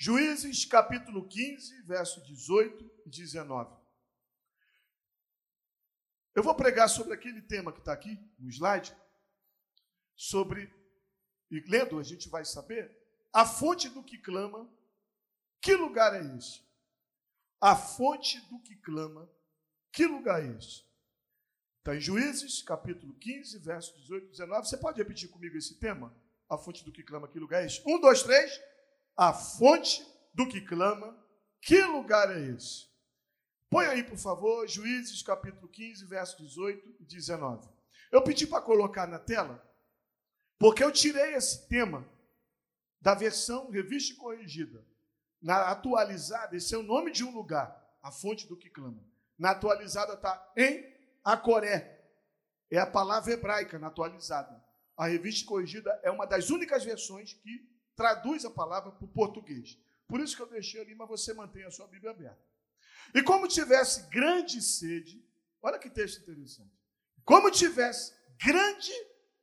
Juízes capítulo 15, verso 18 e 19. Eu vou pregar sobre aquele tema que está aqui no slide, sobre, e lendo a gente vai saber, a fonte do que clama, que lugar é esse? A fonte do que clama, que lugar é esse? Está em Juízes, capítulo 15, verso 18 e 19. Você pode repetir comigo esse tema? A fonte do que clama, que lugar é esse? Um, dois, três a fonte do que clama, que lugar é esse? Põe aí, por favor, Juízes capítulo 15, verso 18 e 19. Eu pedi para colocar na tela, porque eu tirei esse tema da versão revista e corrigida. Na atualizada, esse é o nome de um lugar, a fonte do que clama. Na atualizada está em Acoré. É a palavra hebraica na atualizada. A revista corrigida é uma das únicas versões que traduz a palavra para o português. Por isso que eu deixei ali, mas você mantém a sua Bíblia aberta. E como tivesse grande sede, olha que texto interessante. Como tivesse grande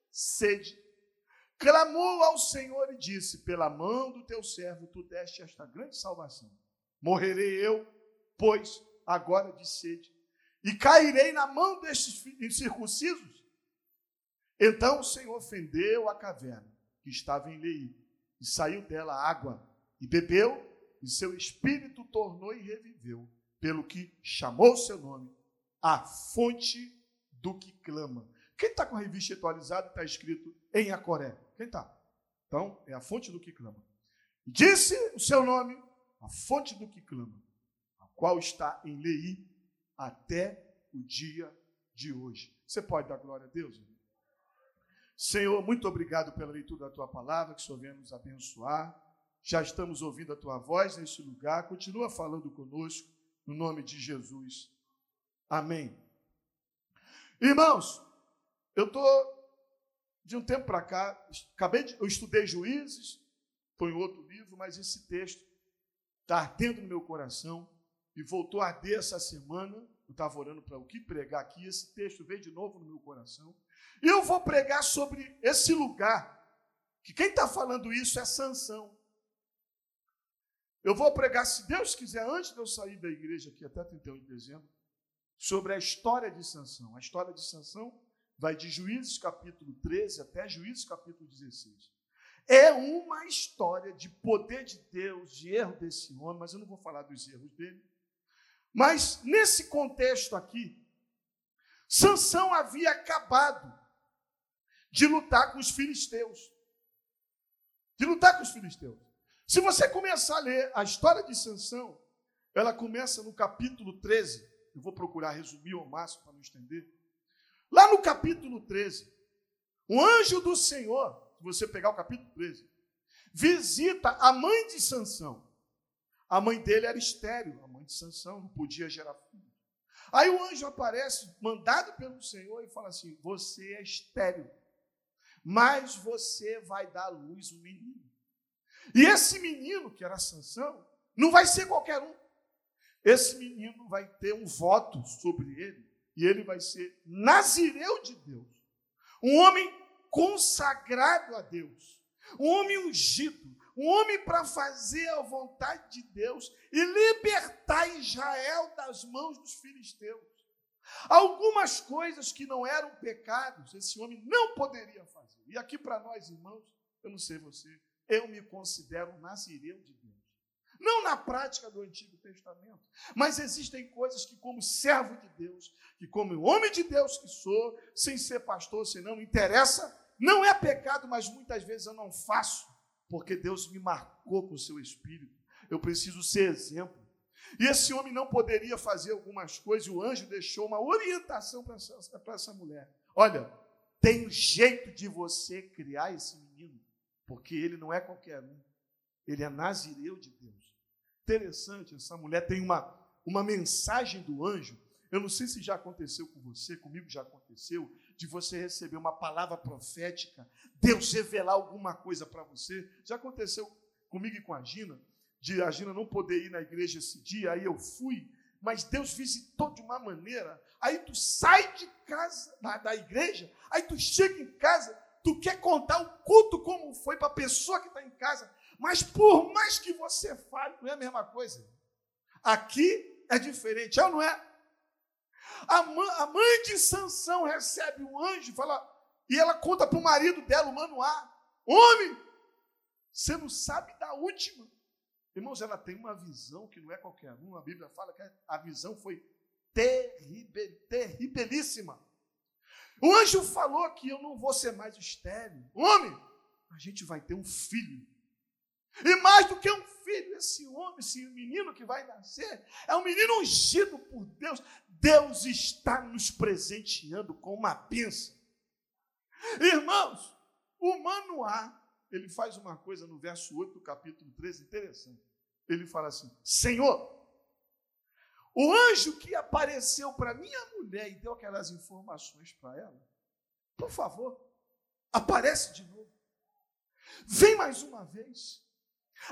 sede, clamou ao Senhor e disse: Pela mão do teu servo tu deste esta grande salvação. Morrerei eu, pois, agora de sede, e cairei na mão destes incircuncisos. Então o Senhor fendeu a caverna que estava em Leí e saiu dela água, e bebeu, e seu espírito tornou e reviveu, pelo que chamou seu nome, a fonte do que clama. Quem está com a revista atualizada está escrito em Acoré? Quem está? Então, é a fonte do que clama. Disse o seu nome, a fonte do que clama, a qual está em Lei até o dia de hoje. Você pode dar glória a Deus? Irmão? Senhor, muito obrigado pela leitura da tua palavra, que o Senhor venha nos abençoar. Já estamos ouvindo a tua voz neste lugar. Continua falando conosco, no nome de Jesus. Amém. Irmãos, eu estou de um tempo para cá, acabei de, eu estudei juízes, foi em outro livro, mas esse texto está ardendo no meu coração e voltou a arder essa semana. Eu estava orando para o que pregar aqui, esse texto veio de novo no meu coração. E eu vou pregar sobre esse lugar, que quem está falando isso é Sansão. Eu vou pregar, se Deus quiser, antes de eu sair da igreja aqui até 31 de dezembro, sobre a história de Sansão. A história de Sansão vai de Juízes capítulo 13 até Juízes capítulo 16. É uma história de poder de Deus, de erro desse homem, mas eu não vou falar dos erros dele. Mas nesse contexto aqui, Sansão havia acabado de lutar com os filisteus. De lutar com os filisteus. Se você começar a ler a história de Sansão, ela começa no capítulo 13. Eu vou procurar resumir ao máximo para não estender. Lá no capítulo 13, o anjo do Senhor, se você pegar o capítulo 13, visita a mãe de Sansão. A mãe dele era estéril, a mãe de Sansão não podia gerar filho. Aí o anjo aparece, mandado pelo Senhor, e fala assim: Você é estéril mas você vai dar à luz um menino. E esse menino, que era Sansão, não vai ser qualquer um. Esse menino vai ter um voto sobre ele, e ele vai ser nazireu de Deus. Um homem consagrado a Deus, um homem ungido, um homem para fazer a vontade de Deus e libertar Israel das mãos dos filisteus. Algumas coisas que não eram pecados, esse homem não poderia fazer. E aqui para nós, irmãos, eu não sei você, eu me considero um nazireu de Deus. Não na prática do Antigo Testamento, mas existem coisas que, como servo de Deus, que como homem de Deus que sou, sem ser pastor, se não interessa, não é pecado, mas muitas vezes eu não faço, porque Deus me marcou com o seu espírito. Eu preciso ser exemplo. E esse homem não poderia fazer algumas coisas, e o anjo deixou uma orientação para essa, essa mulher. Olha, tem jeito de você criar esse menino, porque ele não é qualquer um, ele é nazireu de Deus. Interessante, essa mulher tem uma, uma mensagem do anjo. Eu não sei se já aconteceu com você, comigo já aconteceu, de você receber uma palavra profética, Deus revelar alguma coisa para você. Já aconteceu comigo e com a Gina, de a Gina não poder ir na igreja esse dia, aí eu fui, mas Deus visitou de uma maneira. Aí tu sai de casa, da, da igreja, aí tu chega em casa, tu quer contar o culto como foi para a pessoa que está em casa. Mas por mais que você fale, não é a mesma coisa. Aqui é diferente, é ou não é? A mãe, de Sansão recebe um anjo fala, e ela conta para o marido dela, o Manoá, homem, você não sabe da última. Irmãos, ela tem uma visão que não é qualquer uma. A Bíblia fala que a visão foi terrível, terribilíssima. O anjo falou que eu não vou ser mais estéreo. Homem, a gente vai ter um filho. E mais do que um filho, esse homem, esse menino que vai nascer, é um menino ungido por Deus. Deus está nos presenteando com uma bênção. Irmãos, o Manoá, ele faz uma coisa no verso 8 do capítulo 13, interessante. Ele fala assim: Senhor, o anjo que apareceu para minha mulher e deu aquelas informações para ela, por favor, aparece de novo. Vem mais uma vez.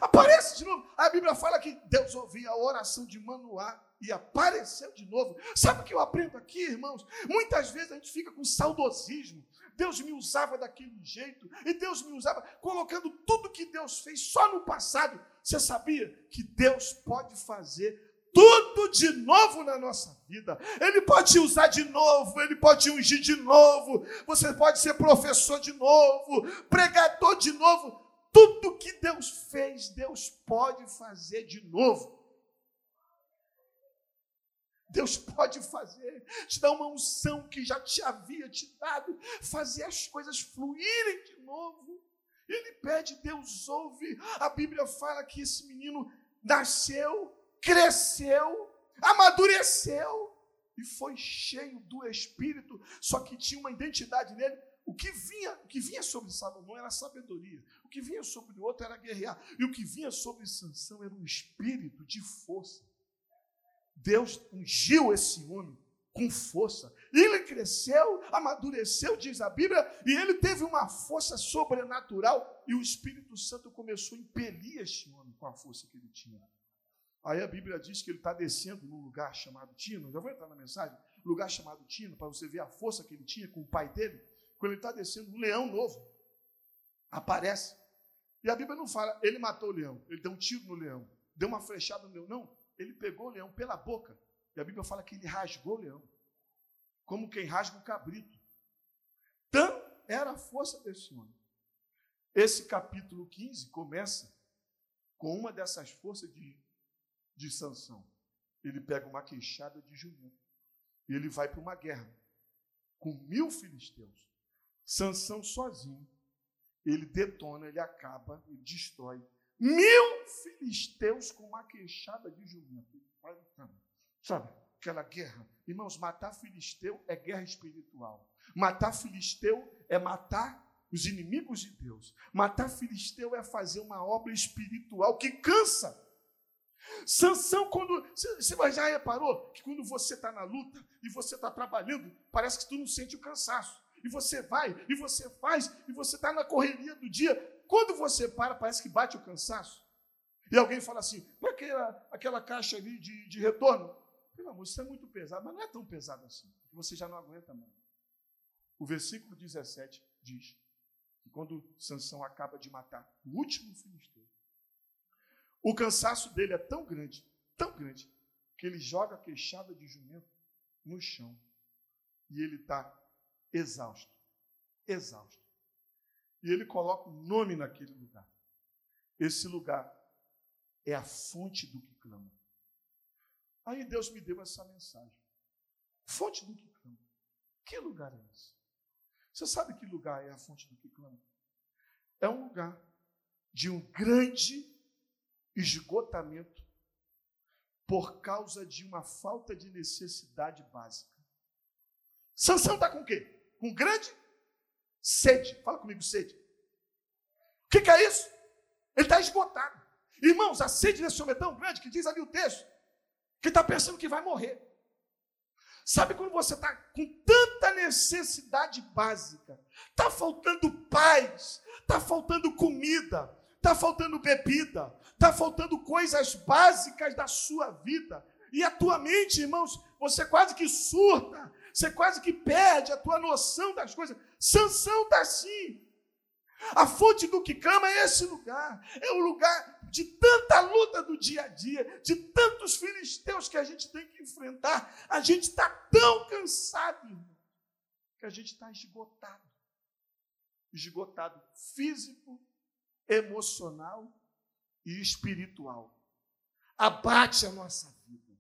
Aparece de novo. A Bíblia fala que Deus ouvia a oração de Manoá e apareceu de novo. Sabe o que eu aprendo aqui, irmãos? Muitas vezes a gente fica com saudosismo. Deus me usava daquele jeito, e Deus me usava colocando tudo que Deus fez só no passado. Você sabia que Deus pode fazer tudo de novo na nossa vida. Ele pode te usar de novo, ele pode te ungir de novo. Você pode ser professor de novo, pregador de novo. Tudo que Deus fez, Deus pode fazer de novo. Deus pode fazer, te dar uma unção que já te havia te dado, fazer as coisas fluírem de novo. Ele pede, Deus ouve. A Bíblia fala que esse menino nasceu, cresceu, amadureceu e foi cheio do Espírito, só que tinha uma identidade nele. O que vinha, o que vinha sobre Salomão era sabedoria, o que vinha sobre o outro era guerrear, e o que vinha sobre Sansão era um espírito de força. Deus ungiu esse homem com força. Ele cresceu, amadureceu, diz a Bíblia, e ele teve uma força sobrenatural, e o Espírito Santo começou a impelir este homem com a força que ele tinha. Aí a Bíblia diz que ele está descendo num lugar chamado Tino. Já vou entrar na mensagem. Lugar chamado Tino, para você ver a força que ele tinha com o pai dele. Quando ele está descendo, um leão novo aparece. E a Bíblia não fala, ele matou o leão, ele deu um tiro no leão, deu uma flechada no leão. Não, ele pegou o leão pela boca. E a Bíblia fala que ele rasgou o leão. Como quem rasga o cabrito. Tão era a força desse homem. Esse capítulo 15 começa com uma dessas forças de, de Sansão. Ele pega uma queixada de jumento. E ele vai para uma guerra com mil filisteus. Sansão sozinho. Ele detona, ele acaba, ele destrói Mil filisteus com uma queixada de jumento. Sabe, aquela guerra. Irmãos, matar filisteu é guerra espiritual. Matar filisteu é matar os inimigos de Deus. Matar filisteu é fazer uma obra espiritual que cansa. Sansão, quando. Você já reparou que quando você está na luta e você está trabalhando, parece que tu não sente o cansaço. E você vai, e você faz, e você está na correria do dia, quando você para, parece que bate o cansaço. E alguém fala assim, para aquela, aquela caixa ali de, de retorno? Pelo amor, isso é muito pesado, mas não é tão pesado assim, você já não aguenta mais. O versículo 17 diz que quando Sansão acaba de matar o último filisteu, o cansaço dele é tão grande, tão grande, que ele joga a queixada de jumento no chão. E ele está exausto, exausto. E ele coloca um nome naquele lugar. Esse lugar é a fonte do que clama. Aí Deus me deu essa mensagem. Fonte do que clama. Que lugar é esse? Você sabe que lugar é a fonte do que clama? É um lugar de um grande esgotamento por causa de uma falta de necessidade básica. Sansão está com o quê? Com grande Sede. Fala comigo, sede. O que, que é isso? Ele está esgotado. Irmãos, a sede desse homem é tão grande que diz ali o texto que está pensando que vai morrer. Sabe quando você está com tanta necessidade básica, está faltando paz, está faltando comida, está faltando bebida, está faltando coisas básicas da sua vida, e a tua mente, irmãos, você quase que surta, você quase que perde a tua noção das coisas. Sansão está assim. A fonte do que clama é esse lugar. É o lugar de tanta luta do dia a dia, de tantos filisteus que a gente tem que enfrentar. A gente está tão cansado, irmão, que a gente está esgotado. Esgotado físico, emocional e espiritual. Abate a nossa vida.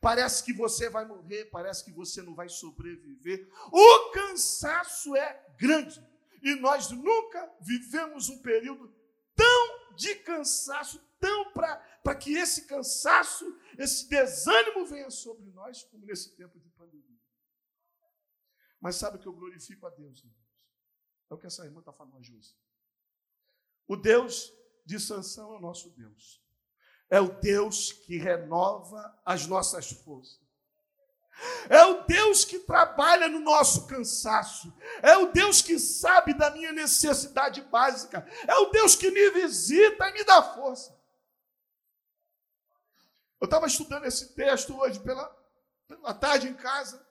Parece que você vai morrer, parece que você não vai sobreviver. O cansaço é grande. E nós nunca vivemos um período tão de cansaço, tão para que esse cansaço, esse desânimo venha sobre nós, como nesse tempo de pandemia. Mas sabe que eu glorifico a Deus, irmãos? É o que essa irmã está falando Josi. O Deus de Sansão é o nosso Deus. É o Deus que renova as nossas forças. É o Deus que trabalha no nosso cansaço. É o Deus que sabe da minha necessidade básica. É o Deus que me visita e me dá força. Eu estava estudando esse texto hoje pela, pela tarde em casa.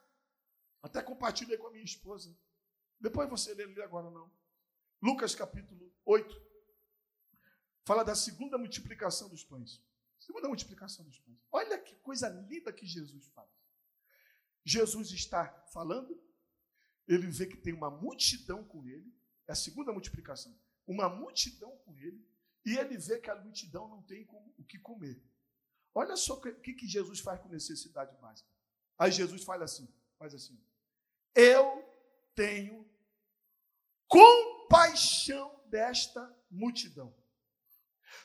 Até compartilhei com a minha esposa. Depois você lê, lê agora não. Lucas capítulo 8. Fala da segunda multiplicação dos pães. Segunda multiplicação dos pães. Olha que coisa linda que Jesus faz. Jesus está falando, ele vê que tem uma multidão com ele, é a segunda multiplicação, uma multidão com ele, e ele vê que a multidão não tem o que comer. Olha só o que, que Jesus faz com necessidade básica. Aí Jesus fala assim, faz assim, eu tenho compaixão desta multidão.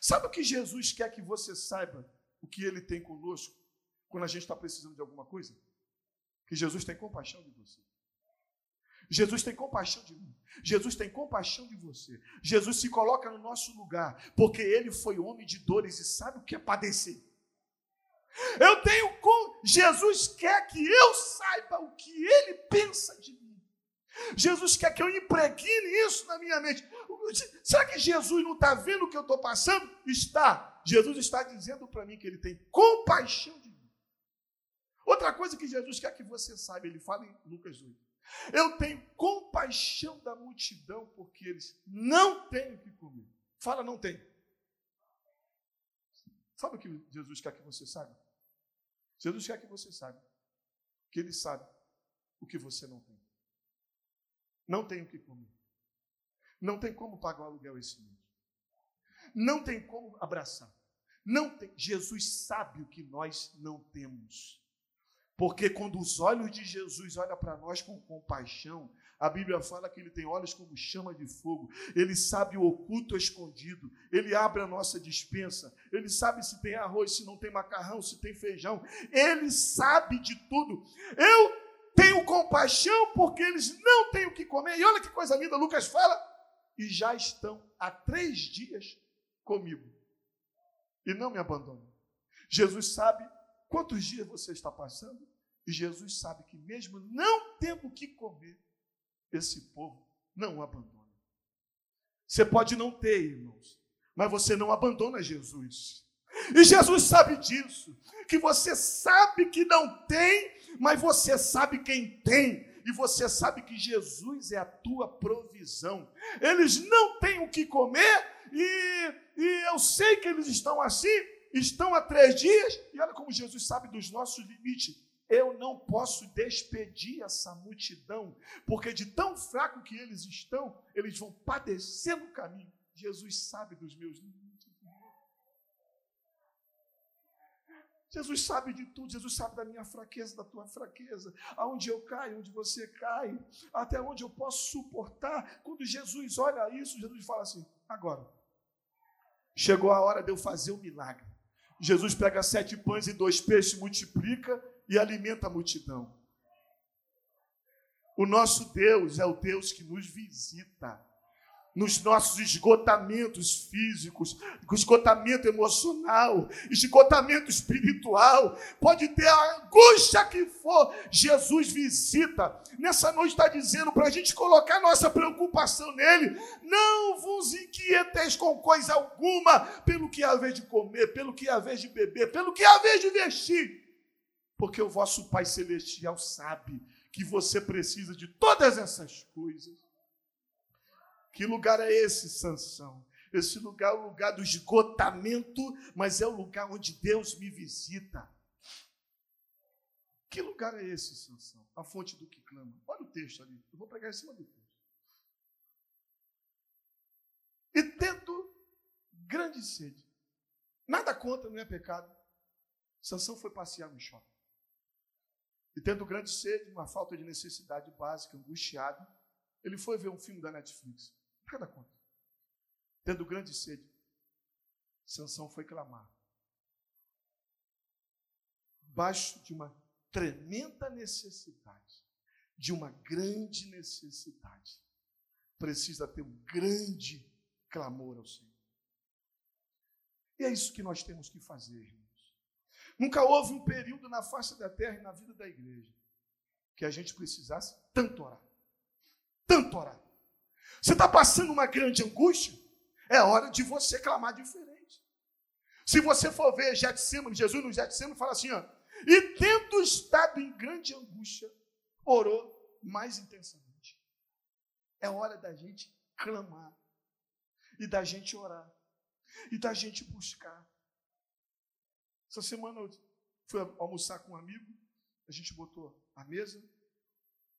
Sabe o que Jesus quer que você saiba o que ele tem conosco quando a gente está precisando de alguma coisa? que Jesus tem compaixão de você. Jesus tem compaixão de mim. Jesus tem compaixão de você. Jesus se coloca no nosso lugar, porque ele foi homem de dores e sabe o que é padecer. Eu tenho com Jesus quer que eu saiba o que ele pensa de mim. Jesus quer que eu impregne isso na minha mente. Será que Jesus não está vendo o que eu estou passando? Está. Jesus está dizendo para mim que ele tem compaixão de Outra coisa que Jesus quer que você saiba, ele fala em Lucas 8. Eu tenho compaixão da multidão porque eles não têm o que comer. Fala, não tem. Sabe o que Jesus quer que você saiba? Jesus quer que você saiba que ele sabe o que você não tem. Não tem o que comer. Não tem como pagar o aluguel esse mês. Não tem como abraçar. Não tem. Jesus sabe o que nós não temos. Porque quando os olhos de Jesus olham para nós com compaixão, a Bíblia fala que ele tem olhos como chama de fogo, ele sabe o oculto escondido, ele abre a nossa dispensa, ele sabe se tem arroz, se não tem macarrão, se tem feijão, ele sabe de tudo. Eu tenho compaixão porque eles não têm o que comer. E olha que coisa linda, Lucas fala, e já estão há três dias comigo e não me abandonam. Jesus sabe Quantos dias você está passando? E Jesus sabe que, mesmo não tendo o que comer, esse povo não o abandona. Você pode não ter, irmãos, mas você não abandona Jesus. E Jesus sabe disso, que você sabe que não tem, mas você sabe quem tem, e você sabe que Jesus é a tua provisão. Eles não têm o que comer, e, e eu sei que eles estão assim, estão há três dias, e olha como Jesus sabe dos nossos limites. Eu não posso despedir essa multidão, porque de tão fraco que eles estão, eles vão padecer no caminho. Jesus sabe dos meus limites. Jesus sabe de tudo, Jesus sabe da minha fraqueza, da tua fraqueza, aonde eu caio, onde você cai, até onde eu posso suportar. Quando Jesus olha isso, Jesus fala assim: agora, chegou a hora de eu fazer o milagre. Jesus pega sete pães e dois peixes, multiplica e alimenta a multidão. O nosso Deus é o Deus que nos visita nos nossos esgotamentos físicos, esgotamento emocional, esgotamento espiritual, pode ter a angústia que for, Jesus visita. Nessa noite está dizendo para a gente colocar nossa preocupação nele. Não vos inquieteis com coisa alguma, pelo que há vez de comer, pelo que há vez de beber, pelo que há vez de vestir, porque o vosso Pai Celestial sabe que você precisa de todas essas coisas. Que lugar é esse, Sansão? Esse lugar é o lugar do esgotamento, mas é o lugar onde Deus me visita. Que lugar é esse, Sansão? A fonte do que clama. Olha o texto ali. Eu vou pregar em cima do texto. E tendo grande sede. Nada contra, não é pecado. Sansão foi passear no shopping. E tendo grande sede, uma falta de necessidade básica, angustiado, ele foi ver um filme da Netflix. Nada contra tendo grande sede, Sansão foi clamar. Baixo de uma tremenda necessidade, de uma grande necessidade, precisa ter um grande clamor ao Senhor. E é isso que nós temos que fazer, irmãos. Nunca houve um período na face da terra e na vida da igreja que a gente precisasse tanto orar. Tanto orar. Você está passando uma grande angústia? É hora de você clamar diferente. Se você for ver Getsemane, Jesus no Getsemane fala assim, ó, e tendo estado em grande angústia, orou mais intensamente. É hora da gente clamar e da gente orar e da gente buscar. Essa semana eu fui almoçar com um amigo, a gente botou a mesa,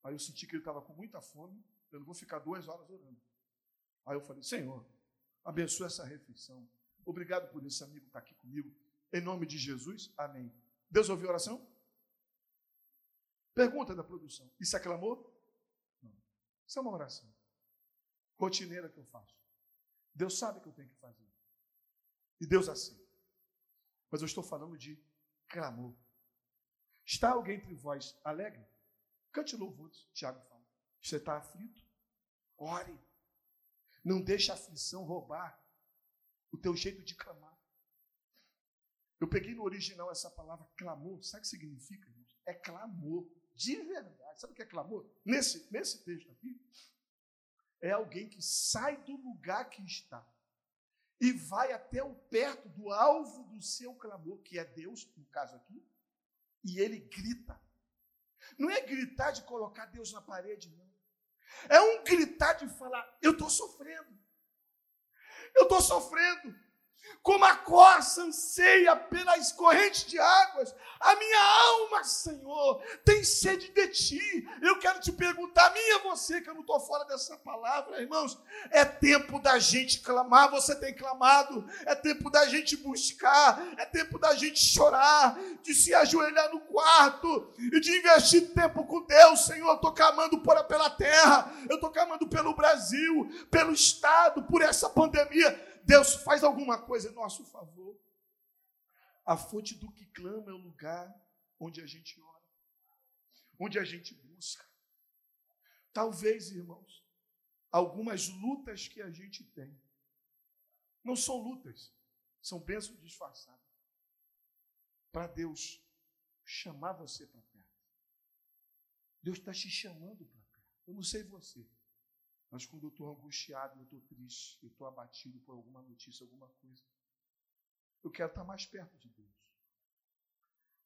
aí eu senti que ele estava com muita fome, eu não vou ficar duas horas orando. Aí eu falei, Senhor, Abençoa essa refeição. Obrigado por esse amigo estar aqui comigo. Em nome de Jesus, amém. Deus ouviu a oração? Pergunta da produção. Isso é clamor? Não. Isso é uma oração. Rotineira que eu faço. Deus sabe que eu tenho que fazer. E Deus aceita. Mas eu estou falando de clamor. Está alguém entre vós alegre? Cante louvores, Tiago fala. Você está aflito? Ore. Não deixe a aflição roubar o teu jeito de clamar. Eu peguei no original essa palavra clamor. Sabe o que significa, gente? É clamor. De verdade. Sabe o que é clamor? Nesse, nesse texto aqui, é alguém que sai do lugar que está e vai até o perto do alvo do seu clamor, que é Deus, no caso aqui, e ele grita. Não é gritar de colocar Deus na parede, não. É um gritar de falar: eu estou sofrendo. Eu estou sofrendo como a corça anseia pelas correntes de águas, a minha alma, Senhor, tem sede de ti. Eu quero te perguntar, minha você, que eu não estou fora dessa palavra, irmãos, é tempo da gente clamar, você tem clamado, é tempo da gente buscar, é tempo da gente chorar, de se ajoelhar no quarto e de investir tempo com Deus, Senhor. Eu estou clamando por, pela terra, eu estou clamando pelo Brasil, pelo Estado, por essa pandemia. Deus faz alguma coisa em nosso favor. A fonte do que clama é o lugar onde a gente ora, onde a gente busca. Talvez, irmãos, algumas lutas que a gente tem não são lutas, são bênçãos disfarçadas. Para Deus chamar você para perto. Deus está te chamando para perto. Eu não sei você. Mas quando eu estou angustiado, eu estou triste, eu estou abatido por alguma notícia, alguma coisa, eu quero estar mais perto de Deus.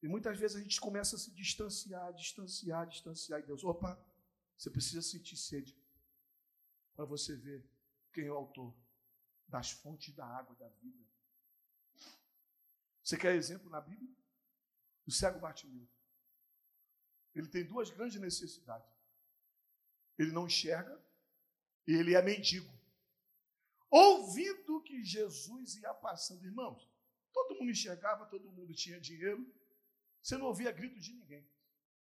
E muitas vezes a gente começa a se distanciar, distanciar, distanciar. E Deus, opa, você precisa sentir sede para você ver quem é o autor das fontes da água da vida. Você quer exemplo na Bíblia? O cego Bartimeu. Ele tem duas grandes necessidades. Ele não enxerga e ele é mendigo. Ouvindo que Jesus ia passando, irmãos, todo mundo enxergava, todo mundo tinha dinheiro, você não ouvia grito de ninguém,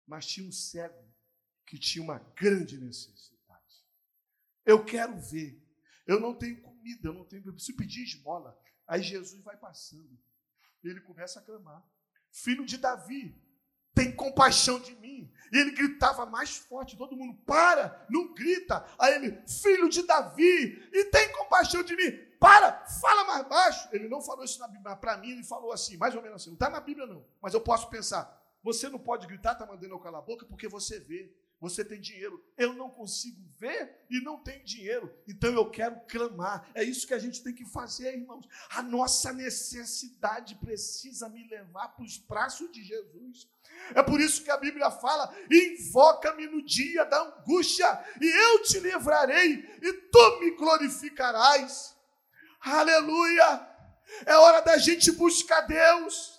mas tinha um cego que tinha uma grande necessidade. Eu quero ver, eu não tenho comida, eu não tenho, eu preciso pedir esmola. Aí Jesus vai passando, ele começa a clamar: Filho de Davi, tem compaixão de mim. E ele gritava mais forte, todo mundo, para, não grita. Aí ele, filho de Davi, e tem compaixão de mim, para, fala mais baixo. Ele não falou isso na Bíblia, para mim ele falou assim, mais ou menos assim, não está na Bíblia não, mas eu posso pensar, você não pode gritar, está mandando eu calar a boca, porque você vê, Você tem dinheiro, eu não consigo ver e não tenho dinheiro, então eu quero clamar. É isso que a gente tem que fazer, irmãos. A nossa necessidade precisa me levar para os braços de Jesus. É por isso que a Bíblia fala: invoca-me no dia da angústia, e eu te livrarei, e tu me glorificarás. Aleluia! É hora da gente buscar Deus.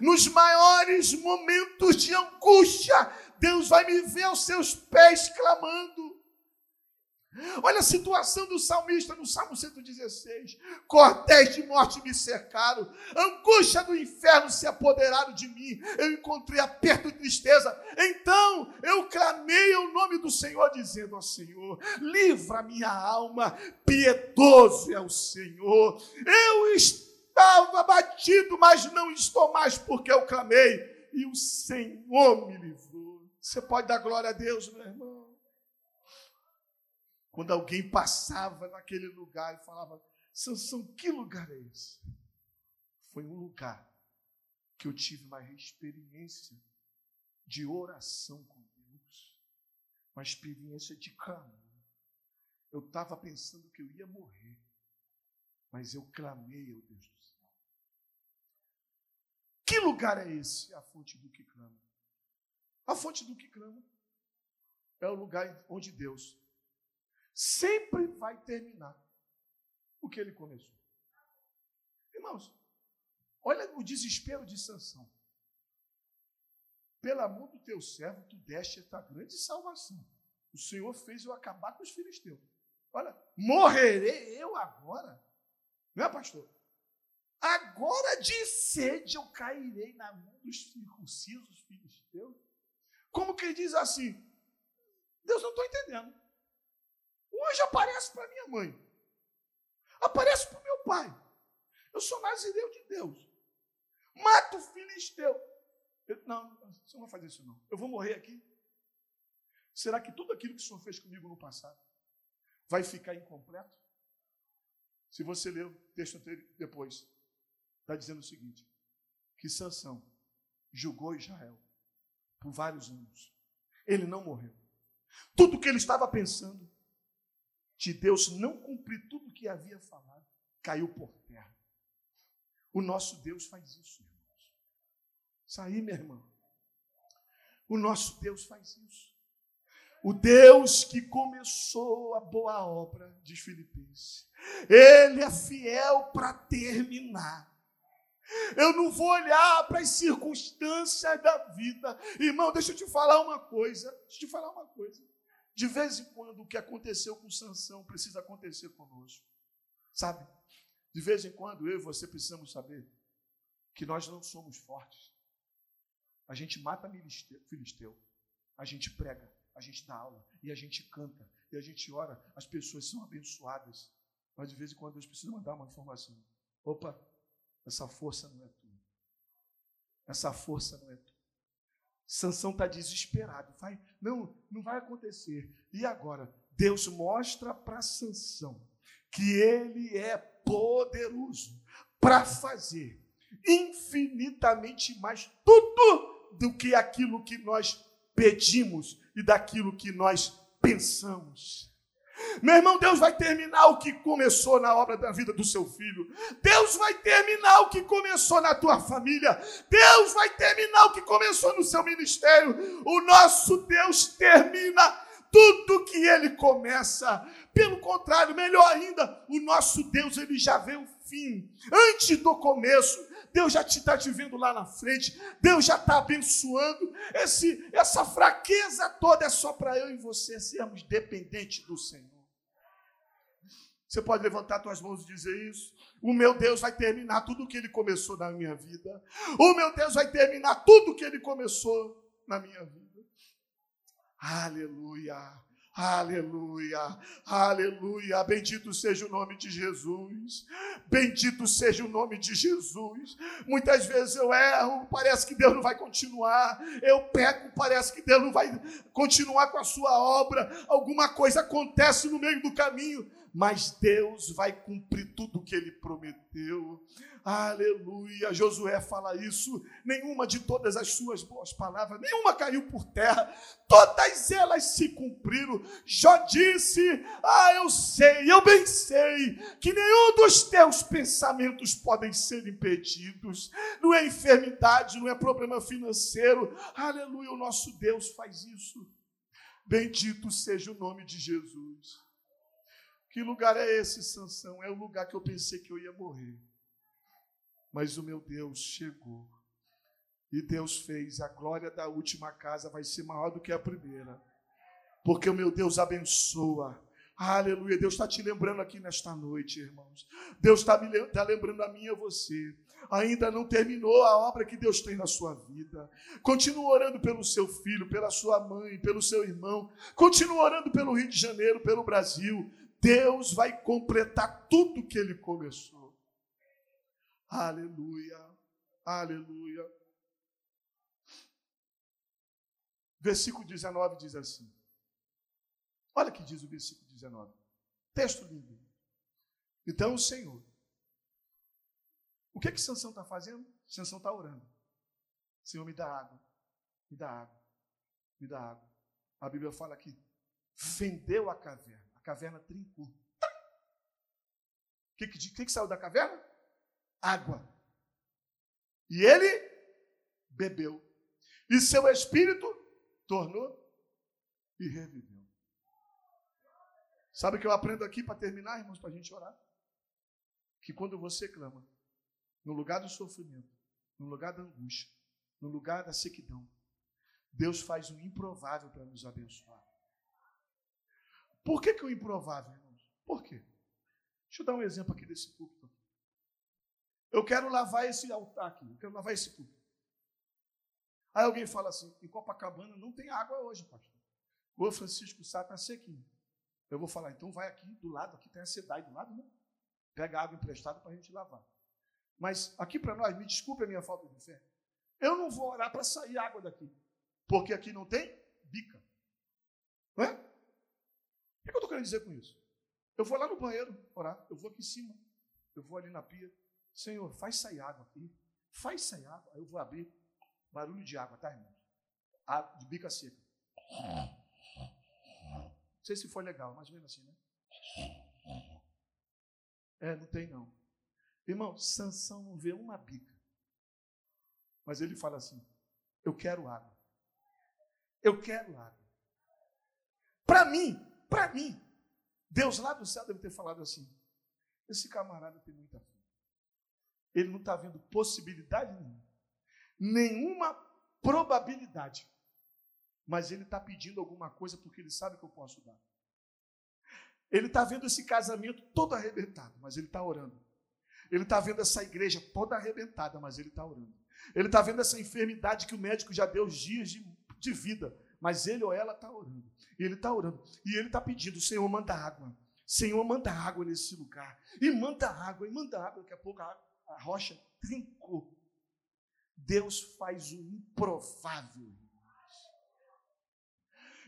Nos maiores momentos de angústia, Deus vai me ver aos seus pés clamando. Olha a situação do salmista no Salmo 116. Cordéis de morte me cercaram, angústia do inferno se apoderaram de mim. Eu encontrei aperto e tristeza. Então eu clamei ao nome do Senhor, dizendo ao Senhor: livra minha alma, piedoso é o Senhor. Eu estava abatido, mas não estou mais, porque eu clamei, e o Senhor me livrou. Você pode dar glória a Deus, meu irmão? Quando alguém passava naquele lugar e falava: Sansão, que lugar é esse? Foi um lugar que eu tive uma experiência de oração com Deus, uma experiência de clamor. Eu estava pensando que eu ia morrer, mas eu clamei ao Deus do céu. Que lugar é esse? A fonte do que clama. A fonte do que clama é o lugar onde Deus sempre vai terminar o que ele começou. Irmãos, olha o desespero de Sansão. Pelo amor do teu servo, tu deste esta grande salvação. O Senhor fez eu acabar com os filisteus. Olha, morrerei eu agora? Não é, pastor? Agora de sede eu cairei na mão dos circuncisos filisteus. Como que ele diz assim? Deus não estou entendendo. Hoje aparece para minha mãe. Aparece para o meu pai. Eu sou nazireu de Deus. Mata o filisteu. Eu, não, você não vai fazer isso não. Eu vou morrer aqui. Será que tudo aquilo que o Senhor fez comigo no passado vai ficar incompleto? Se você ler o texto depois, está dizendo o seguinte: que Sansão julgou Israel por vários anos. Ele não morreu. Tudo que ele estava pensando de Deus não cumprir tudo o que havia falado, caiu por terra. O nosso Deus faz isso, irmãos. Isso meu irmão. O nosso Deus faz isso. O Deus que começou a boa obra, diz Filipenses, Ele é fiel para terminar. Eu não vou olhar para as circunstâncias da vida. Irmão, deixa eu te falar uma coisa. Deixa eu te falar uma coisa. De vez em quando, o que aconteceu com Sansão precisa acontecer conosco. Sabe? De vez em quando, eu e você precisamos saber que nós não somos fortes. A gente mata filisteu, a gente prega, a gente dá aula, e a gente canta, e a gente ora, as pessoas são abençoadas. Mas de vez em quando Deus precisa mandar uma informação. Opa, essa força não é tua. Essa força não é tua. Sansão está desesperado. Vai, não, não vai acontecer. E agora? Deus mostra para Sansão que ele é poderoso para fazer infinitamente mais tudo do que aquilo que nós pedimos e daquilo que nós pensamos. Meu irmão, Deus vai terminar o que começou na obra da vida do seu filho. Deus vai terminar o que começou na tua família. Deus vai terminar o que começou no seu ministério. O nosso Deus termina tudo que ele começa. Pelo contrário, melhor ainda, o nosso Deus ele já vê o fim antes do começo. Deus já está te, te vendo lá na frente, Deus já está abençoando. Esse, essa fraqueza toda é só para eu e você sermos dependentes do Senhor. Você pode levantar suas mãos e dizer isso. O meu Deus vai terminar tudo o que ele começou na minha vida. O meu Deus vai terminar tudo o que ele começou na minha vida. Aleluia. Aleluia, aleluia, bendito seja o nome de Jesus, bendito seja o nome de Jesus. Muitas vezes eu erro, parece que Deus não vai continuar, eu peco, parece que Deus não vai continuar com a sua obra, alguma coisa acontece no meio do caminho, mas Deus vai cumprir tudo o que ele prometeu. Aleluia. Josué fala isso. Nenhuma de todas as suas boas palavras, nenhuma caiu por terra. Todas elas se cumpriram. Jó disse: Ah, eu sei, eu bem sei que nenhum dos teus pensamentos podem ser impedidos. Não é enfermidade, não é problema financeiro. Aleluia. O nosso Deus faz isso. Bendito seja o nome de Jesus. Que lugar é esse, Sansão? É o lugar que eu pensei que eu ia morrer. Mas o meu Deus chegou. E Deus fez. A glória da última casa vai ser maior do que a primeira. Porque o meu Deus abençoa. Aleluia. Deus está te lembrando aqui nesta noite, irmãos. Deus está tá lembrando a mim e a você. Ainda não terminou a obra que Deus tem na sua vida. Continua orando pelo seu filho, pela sua mãe, pelo seu irmão. Continua orando pelo Rio de Janeiro, pelo Brasil. Deus vai completar tudo que ele começou. Aleluia, aleluia. Versículo 19 diz assim. Olha o que diz o versículo 19. Texto lindo. Então o Senhor. O que que Sansão está fazendo? Sansão está orando. Senhor, me dá água. Me dá água. Me dá água. A Bíblia fala aqui. Fendeu a caverna caverna trincou. O que, que, que, que saiu da caverna? Água. E ele bebeu. E seu espírito tornou e reviveu. Sabe o que eu aprendo aqui para terminar, irmãos, para a gente orar? Que quando você clama, no lugar do sofrimento, no lugar da angústia, no lugar da sequidão, Deus faz o improvável para nos abençoar. Por que, que o improvável, irmãos? Por quê? Deixa eu dar um exemplo aqui desse púlpito. Eu quero lavar esse altar aqui, eu quero lavar esse púlpito. Aí alguém fala assim: em Copacabana não tem água hoje, pastor. O Francisco Sá está sequinho. Eu vou falar, então vai aqui do lado, aqui tem a SEDAI do lado, né? Pega água emprestada para a gente lavar. Mas aqui para nós, me desculpe a minha falta de fé. Eu não vou orar para sair água daqui. Porque aqui não tem bica. O que eu estou querendo dizer com isso? Eu vou lá no banheiro orar, eu vou aqui em cima, eu vou ali na pia. Senhor, faz sair água aqui, faz sair água. Aí eu vou abrir, barulho de água, tá, irmão? Água de bica seca. Não sei se foi legal, mais ou menos assim, né? É, não tem não. Irmão, Sansão não vê uma bica. Mas ele fala assim: Eu quero água. Eu quero água. Para mim, para mim, Deus lá do céu deve ter falado assim: esse camarada tem muita fé. Ele não está vendo possibilidade nenhuma, nenhuma probabilidade, mas ele está pedindo alguma coisa porque ele sabe que eu posso dar. Ele está vendo esse casamento todo arrebentado, mas ele está orando. Ele está vendo essa igreja toda arrebentada, mas ele está orando. Ele está vendo essa enfermidade que o médico já deu dias de, de vida, mas ele ou ela está orando. Ele está orando. E ele está pedindo: Senhor, manda água. Senhor, manda água nesse lugar. E manda água, e manda água. Daqui a pouco a, a rocha trincou. Deus faz o improvável.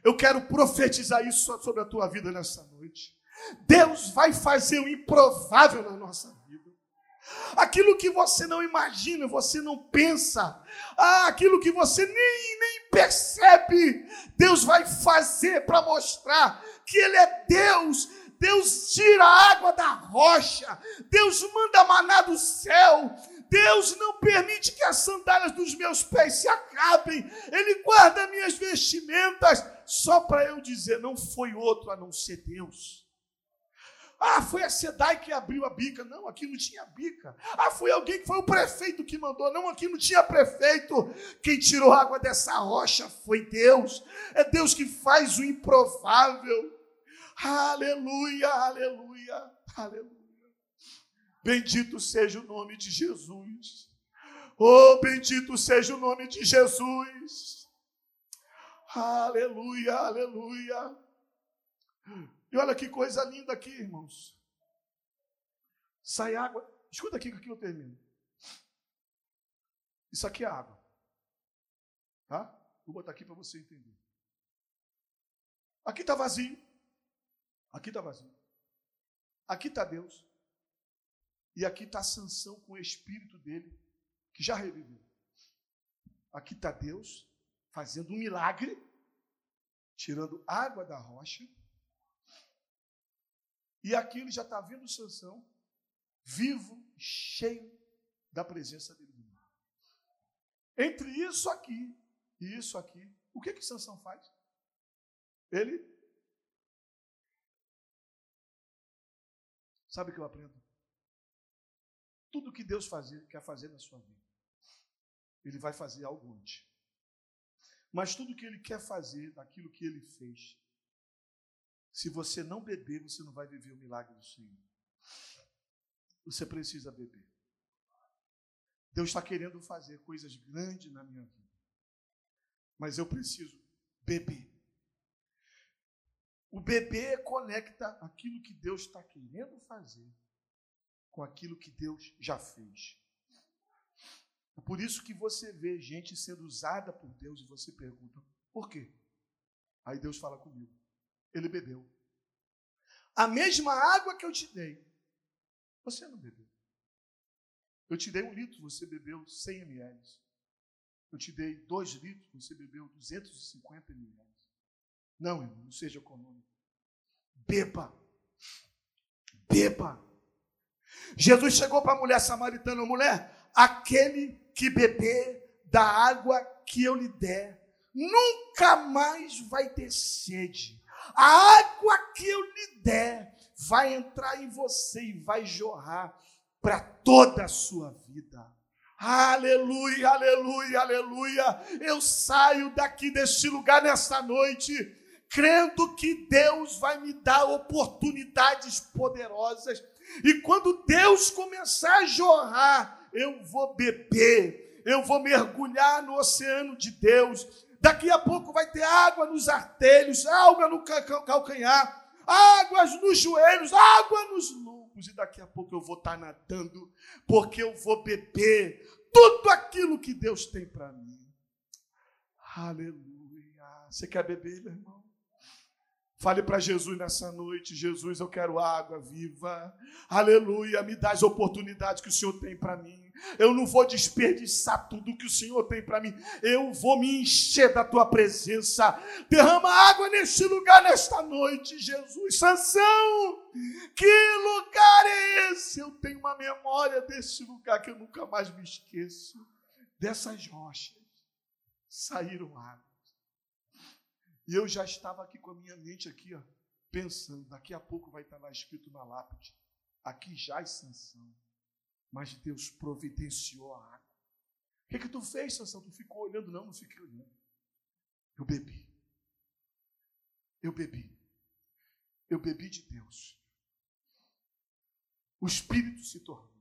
Eu quero profetizar isso sobre a tua vida nessa noite. Deus vai fazer o improvável na nossa vida. Aquilo que você não imagina, você não pensa, ah, aquilo que você nem, nem percebe, Deus vai fazer para mostrar que Ele é Deus. Deus tira a água da rocha, Deus manda maná do céu, Deus não permite que as sandálias dos meus pés se acabem, Ele guarda minhas vestimentas, só para eu dizer: não foi outro a não ser Deus. Ah, foi a SEDAI que abriu a bica. Não, aqui não tinha bica. Ah, foi alguém que foi o prefeito que mandou. Não, aqui não tinha prefeito. Quem tirou água dessa rocha foi Deus. É Deus que faz o improvável. Aleluia, aleluia, aleluia. Bendito seja o nome de Jesus. Oh, bendito seja o nome de Jesus. Aleluia, aleluia. E olha que coisa linda aqui, irmãos. Sai água. Escuta aqui que eu termino. Isso aqui é água. Tá? Vou botar aqui para você entender. Aqui está vazio. Aqui está vazio. Aqui está Deus. E aqui está Sansão com o espírito dele, que já reviveu. Aqui está Deus fazendo um milagre, tirando água da rocha. E aqui ele já está vendo Sansão, vivo, cheio da presença dele. Entre isso aqui e isso aqui, o que que Sansão faz? Ele Sabe o que eu aprendo? Tudo que Deus fazer, quer fazer na sua vida, Ele vai fazer algo antes. Mas tudo que Ele quer fazer daquilo que Ele fez, se você não beber, você não vai viver o milagre do Senhor. Você precisa beber. Deus está querendo fazer coisas grandes na minha vida. Mas eu preciso beber. O beber conecta aquilo que Deus está querendo fazer com aquilo que Deus já fez. É por isso que você vê gente sendo usada por Deus e você pergunta: por quê? Aí Deus fala comigo: ele bebeu. A mesma água que eu te dei, você não bebeu. Eu te dei um litro, você bebeu 100 ml. Eu te dei dois litros, você bebeu 250 ml. Não, irmão, não seja econômico. Beba. Beba. Jesus chegou para a mulher samaritana, mulher, aquele que beber da água que eu lhe der, nunca mais vai ter sede. A água que eu lhe der vai entrar em você e vai jorrar para toda a sua vida. Aleluia, aleluia, aleluia. Eu saio daqui deste lugar nesta noite, crendo que Deus vai me dar oportunidades poderosas. E quando Deus começar a jorrar, eu vou beber, eu vou mergulhar no oceano de Deus. Daqui a pouco vai ter água nos artelhos, água no calcanhar, águas nos joelhos, água nos lomos, e daqui a pouco eu vou estar nadando, porque eu vou beber tudo aquilo que Deus tem para mim. Aleluia. Você quer beber, meu irmão? Fale para Jesus nessa noite: Jesus, eu quero água viva. Aleluia. Me dá as oportunidades que o Senhor tem para mim. Eu não vou desperdiçar tudo que o Senhor tem para mim. Eu vou me encher da tua presença. Derrama água neste lugar nesta noite, Jesus. Sansão, que lugar é esse? Eu tenho uma memória desse lugar que eu nunca mais me esqueço. Dessas rochas saíram água. E eu já estava aqui com a minha mente aqui, ó, pensando, daqui a pouco vai estar lá escrito na lápide, aqui jaz Sansão, mas Deus providenciou a água. O que, que tu fez, Sansão? Tu ficou olhando? Não, não fiquei olhando. Eu bebi. Eu bebi. Eu bebi de Deus. O Espírito se tornou.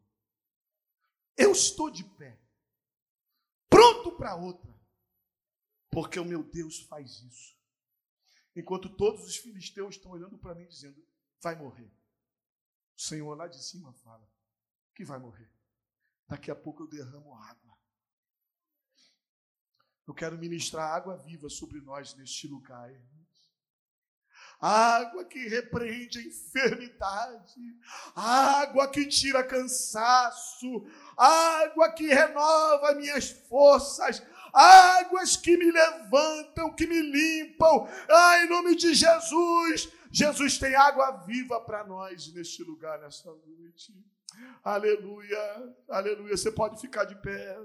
Eu estou de pé, pronto para outra, porque o meu Deus faz isso. Enquanto todos os filisteus estão olhando para mim dizendo: vai morrer. O Senhor lá de cima fala que vai morrer. Daqui a pouco eu derramo água. Eu quero ministrar água viva sobre nós neste lugar, irmãos. Água que repreende a enfermidade, água que tira cansaço, água que renova minhas forças, águas que me levantam, que me limpam. Ah, em nome de Jesus. Jesus tem água viva para nós neste lugar, nesta noite. Aleluia, aleluia. Você pode ficar de pé.